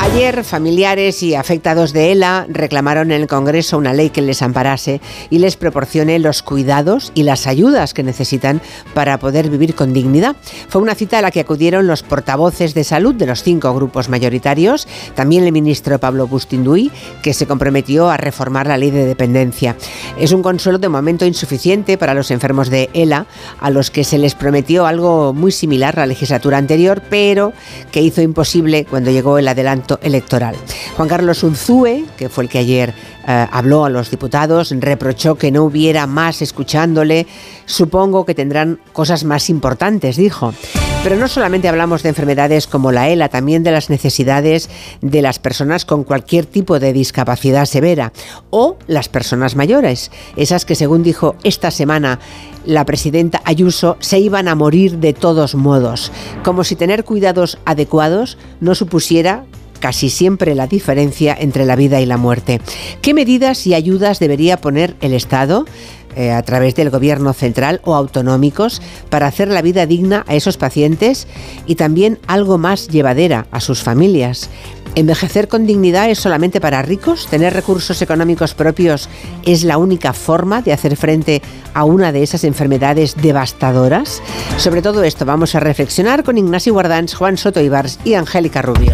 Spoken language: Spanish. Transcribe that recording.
Ayer, familiares y afectados de ELA reclamaron en el Congreso una ley que les amparase y les proporcione los cuidados y las ayudas que necesitan para poder vivir con dignidad. Fue una cita a la que acudieron los portavoces de salud de los cinco grupos mayoritarios, también el ministro Pablo Bustinduy, que se comprometió a reformar la ley de dependencia. Es un consuelo de momento insuficiente para los enfermos de ELA, a los que se les prometió algo muy similar a la legislatura anterior, pero que hizo imposible cuando llegó el adelanto electoral. Juan Carlos Unzúe, que fue el que ayer eh, habló a los diputados, reprochó que no hubiera más escuchándole. Supongo que tendrán cosas más importantes, dijo. Pero no solamente hablamos de enfermedades como la ELA, también de las necesidades de las personas con cualquier tipo de discapacidad severa o las personas mayores, esas que según dijo esta semana la presidenta Ayuso se iban a morir de todos modos, como si tener cuidados adecuados no supusiera casi siempre la diferencia entre la vida y la muerte. ¿Qué medidas y ayudas debería poner el Estado? Eh, a través del gobierno central o autonómicos para hacer la vida digna a esos pacientes y también algo más llevadera a sus familias. ¿Envejecer con dignidad es solamente para ricos? ¿Tener recursos económicos propios es la única forma de hacer frente a una de esas enfermedades devastadoras? Sobre todo esto vamos a reflexionar con Ignacio Guardans, Juan Soto Ibars y Angélica Rubio.